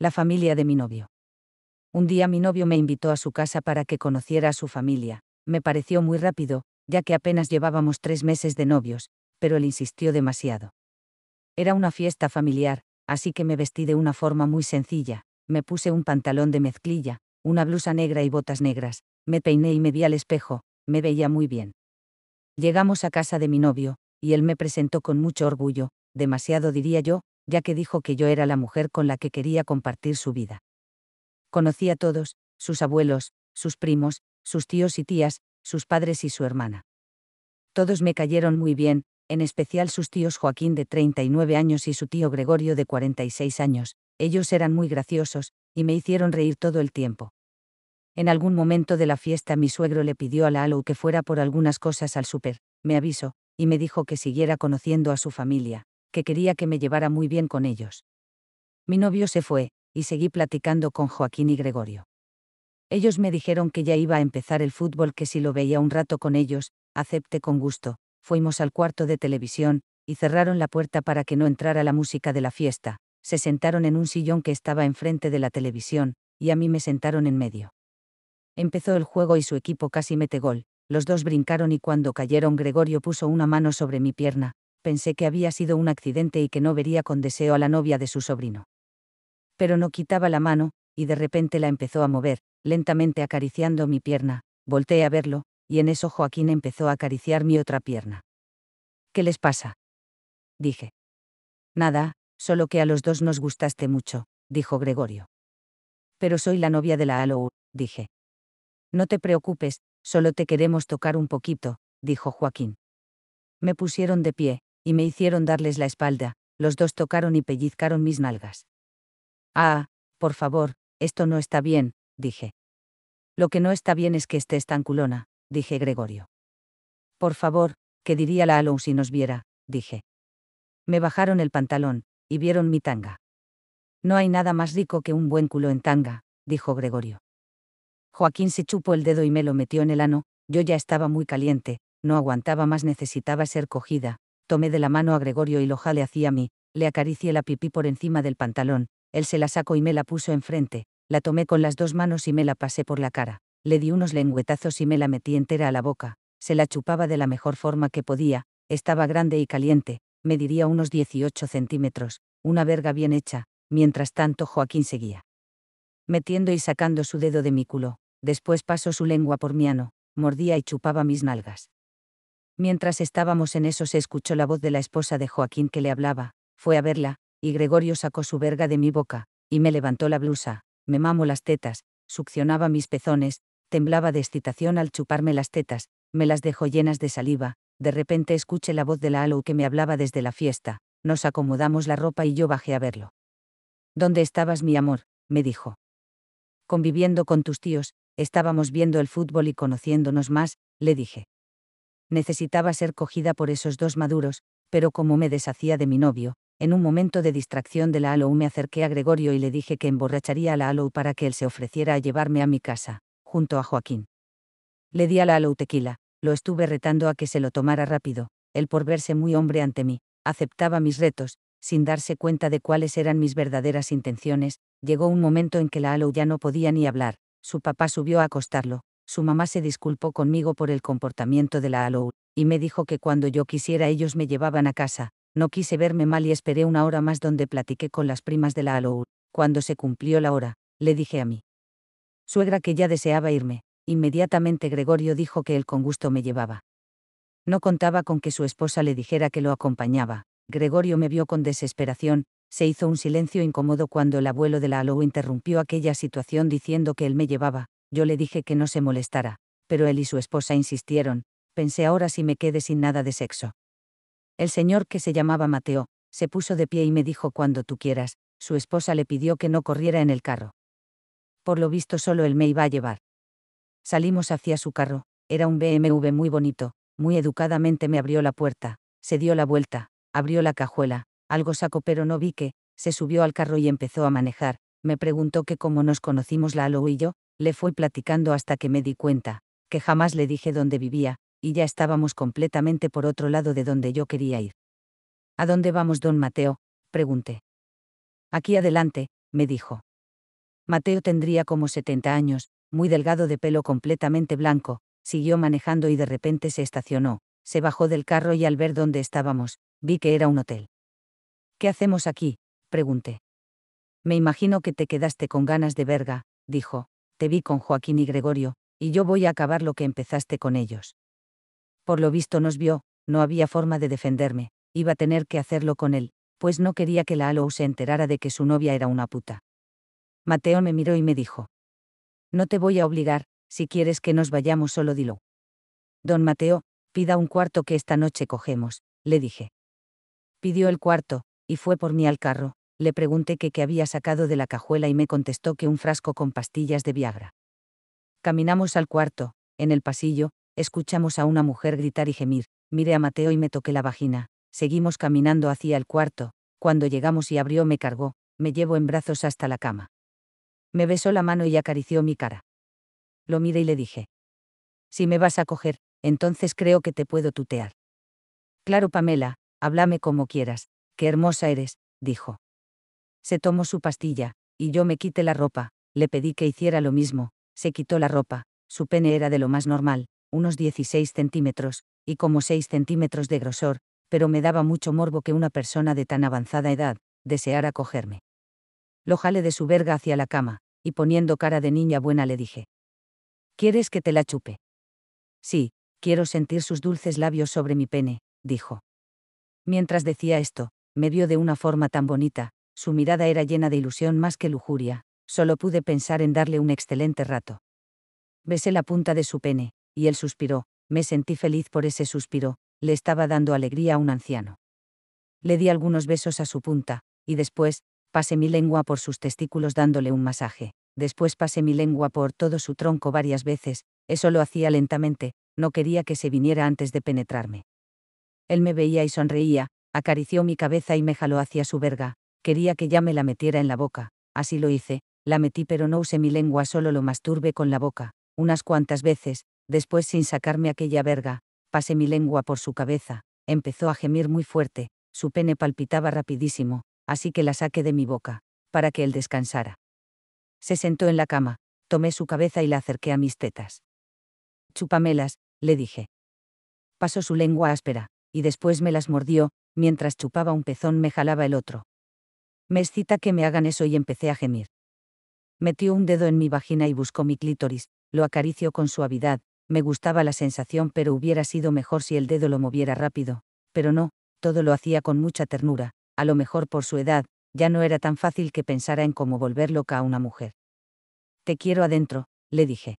La familia de mi novio. Un día mi novio me invitó a su casa para que conociera a su familia. Me pareció muy rápido, ya que apenas llevábamos tres meses de novios, pero él insistió demasiado. Era una fiesta familiar, así que me vestí de una forma muy sencilla, me puse un pantalón de mezclilla, una blusa negra y botas negras, me peiné y me vi al espejo, me veía muy bien. Llegamos a casa de mi novio, y él me presentó con mucho orgullo, demasiado diría yo, ya que dijo que yo era la mujer con la que quería compartir su vida. Conocí a todos, sus abuelos, sus primos, sus tíos y tías, sus padres y su hermana. Todos me cayeron muy bien, en especial sus tíos Joaquín de 39 años y su tío Gregorio de 46 años, ellos eran muy graciosos, y me hicieron reír todo el tiempo. En algún momento de la fiesta mi suegro le pidió a la Alou que fuera por algunas cosas al súper, me avisó, y me dijo que siguiera conociendo a su familia, que quería que me llevara muy bien con ellos. Mi novio se fue, y seguí platicando con Joaquín y Gregorio. Ellos me dijeron que ya iba a empezar el fútbol, que si lo veía un rato con ellos, acepté con gusto, fuimos al cuarto de televisión, y cerraron la puerta para que no entrara la música de la fiesta, se sentaron en un sillón que estaba enfrente de la televisión, y a mí me sentaron en medio. Empezó el juego y su equipo casi mete gol, los dos brincaron y cuando cayeron Gregorio puso una mano sobre mi pierna, pensé que había sido un accidente y que no vería con deseo a la novia de su sobrino. Pero no quitaba la mano, y de repente la empezó a mover, lentamente acariciando mi pierna, volteé a verlo, y en eso Joaquín empezó a acariciar mi otra pierna. ¿Qué les pasa? Dije. Nada, solo que a los dos nos gustaste mucho, dijo Gregorio. Pero soy la novia de la Alou, dije. No te preocupes, solo te queremos tocar un poquito, dijo Joaquín. Me pusieron de pie, y me hicieron darles la espalda, los dos tocaron y pellizcaron mis nalgas. Ah, por favor, esto no está bien, dije. Lo que no está bien es que estés tan culona, dije Gregorio. Por favor, ¿qué diría la Alou si nos viera? dije. Me bajaron el pantalón, y vieron mi tanga. No hay nada más rico que un buen culo en tanga, dijo Gregorio. Joaquín se chupó el dedo y me lo metió en el ano, yo ya estaba muy caliente, no aguantaba más, necesitaba ser cogida, tomé de la mano a Gregorio y lo jale hacia mí, le acaricié la pipí por encima del pantalón, él se la sacó y me la puso enfrente, la tomé con las dos manos y me la pasé por la cara, le di unos lengüetazos y me la metí entera a la boca, se la chupaba de la mejor forma que podía, estaba grande y caliente, me diría unos 18 centímetros, una verga bien hecha, mientras tanto Joaquín seguía. Metiendo y sacando su dedo de mi culo, después pasó su lengua por mi ano, mordía y chupaba mis nalgas. Mientras estábamos en eso se escuchó la voz de la esposa de Joaquín que le hablaba, fue a verla, y Gregorio sacó su verga de mi boca, y me levantó la blusa, me mamó las tetas, succionaba mis pezones, temblaba de excitación al chuparme las tetas, me las dejó llenas de saliva, de repente escuché la voz de la Alou que me hablaba desde la fiesta, nos acomodamos la ropa y yo bajé a verlo. ¿Dónde estabas, mi amor? me dijo. Conviviendo con tus tíos, estábamos viendo el fútbol y conociéndonos más, le dije. Necesitaba ser cogida por esos dos maduros, pero como me deshacía de mi novio, en un momento de distracción de la Alou me acerqué a Gregorio y le dije que emborracharía a la Alou para que él se ofreciera a llevarme a mi casa, junto a Joaquín. Le di a la Alou tequila, lo estuve retando a que se lo tomara rápido, él por verse muy hombre ante mí, aceptaba mis retos, sin darse cuenta de cuáles eran mis verdaderas intenciones, llegó un momento en que la Alou ya no podía ni hablar, su papá subió a acostarlo, su mamá se disculpó conmigo por el comportamiento de la Alou, y me dijo que cuando yo quisiera ellos me llevaban a casa, no quise verme mal y esperé una hora más donde platiqué con las primas de la Alou, cuando se cumplió la hora, le dije a mí. Suegra que ya deseaba irme, inmediatamente Gregorio dijo que él con gusto me llevaba. No contaba con que su esposa le dijera que lo acompañaba. Gregorio me vio con desesperación, se hizo un silencio incómodo cuando el abuelo de la Alou interrumpió aquella situación diciendo que él me llevaba, yo le dije que no se molestara, pero él y su esposa insistieron, pensé ahora si me quede sin nada de sexo. El señor que se llamaba Mateo, se puso de pie y me dijo cuando tú quieras, su esposa le pidió que no corriera en el carro. Por lo visto solo él me iba a llevar. Salimos hacia su carro, era un BMW muy bonito, muy educadamente me abrió la puerta, se dio la vuelta, abrió la cajuela, algo sacó pero no vi que, se subió al carro y empezó a manejar, me preguntó que cómo nos conocimos la Alo y yo, le fui platicando hasta que me di cuenta, que jamás le dije dónde vivía, y ya estábamos completamente por otro lado de donde yo quería ir. ¿A dónde vamos, don Mateo? pregunté. Aquí adelante, me dijo. Mateo tendría como 70 años, muy delgado de pelo completamente blanco, siguió manejando y de repente se estacionó, se bajó del carro y al ver dónde estábamos, vi que era un hotel. ¿Qué hacemos aquí? pregunté. Me imagino que te quedaste con ganas de verga, dijo, te vi con Joaquín y Gregorio, y yo voy a acabar lo que empezaste con ellos. Por lo visto nos vio, no había forma de defenderme, iba a tener que hacerlo con él, pues no quería que la Alou se enterara de que su novia era una puta. Mateo me miró y me dijo. No te voy a obligar, si quieres que nos vayamos solo dilo. Don Mateo, pida un cuarto que esta noche cogemos, le dije. Pidió el cuarto, y fue por mí al carro, le pregunté qué había sacado de la cajuela y me contestó que un frasco con pastillas de Viagra. Caminamos al cuarto, en el pasillo, escuchamos a una mujer gritar y gemir, miré a Mateo y me toqué la vagina, seguimos caminando hacia el cuarto, cuando llegamos y abrió me cargó, me llevó en brazos hasta la cama. Me besó la mano y acarició mi cara. Lo miré y le dije. Si me vas a coger, entonces creo que te puedo tutear. Claro, Pamela, háblame como quieras, qué hermosa eres, dijo. Se tomó su pastilla, y yo me quité la ropa, le pedí que hiciera lo mismo, se quitó la ropa, su pene era de lo más normal, unos 16 centímetros, y como 6 centímetros de grosor, pero me daba mucho morbo que una persona de tan avanzada edad, deseara cogerme. Lo jalé de su verga hacia la cama, y poniendo cara de niña buena le dije. ¿Quieres que te la chupe? Sí, quiero sentir sus dulces labios sobre mi pene, dijo. Mientras decía esto, me vio de una forma tan bonita, su mirada era llena de ilusión más que lujuria, solo pude pensar en darle un excelente rato. Besé la punta de su pene, y él suspiró, me sentí feliz por ese suspiro, le estaba dando alegría a un anciano. Le di algunos besos a su punta, y después, pasé mi lengua por sus testículos dándole un masaje, después pasé mi lengua por todo su tronco varias veces, eso lo hacía lentamente, no quería que se viniera antes de penetrarme. Él me veía y sonreía, acarició mi cabeza y me jaló hacia su verga, quería que ya me la metiera en la boca, así lo hice, la metí pero no usé mi lengua, solo lo masturbe con la boca, unas cuantas veces, después sin sacarme aquella verga, pasé mi lengua por su cabeza, empezó a gemir muy fuerte, su pene palpitaba rapidísimo, así que la saqué de mi boca, para que él descansara. Se sentó en la cama, tomé su cabeza y la acerqué a mis tetas. Chupamelas, le dije. Pasó su lengua áspera, y después me las mordió, mientras chupaba un pezón me jalaba el otro. Me excita que me hagan eso y empecé a gemir. Metió un dedo en mi vagina y buscó mi clítoris, lo acarició con suavidad, me gustaba la sensación pero hubiera sido mejor si el dedo lo moviera rápido, pero no, todo lo hacía con mucha ternura, a lo mejor por su edad, ya no era tan fácil que pensara en cómo volver loca a una mujer. Te quiero adentro, le dije.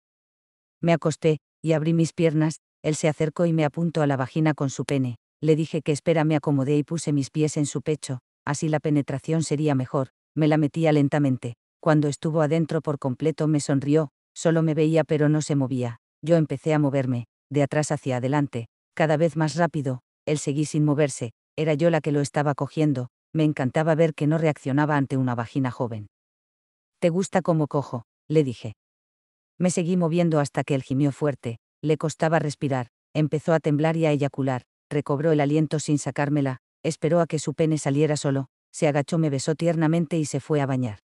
Me acosté, y abrí mis piernas, él se acercó y me apuntó a la vagina con su pene, le dije que espera me acomodé y puse mis pies en su pecho, así la penetración sería mejor, me la metía lentamente, cuando estuvo adentro por completo me sonrió, solo me veía pero no se movía, yo empecé a moverme, de atrás hacia adelante, cada vez más rápido, él seguí sin moverse, era yo la que lo estaba cogiendo, me encantaba ver que no reaccionaba ante una vagina joven. ¿Te gusta cómo cojo? le dije. Me seguí moviendo hasta que él gimió fuerte, le costaba respirar, empezó a temblar y a eyacular, recobró el aliento sin sacármela, esperó a que su pene saliera solo, se agachó, me besó tiernamente y se fue a bañar.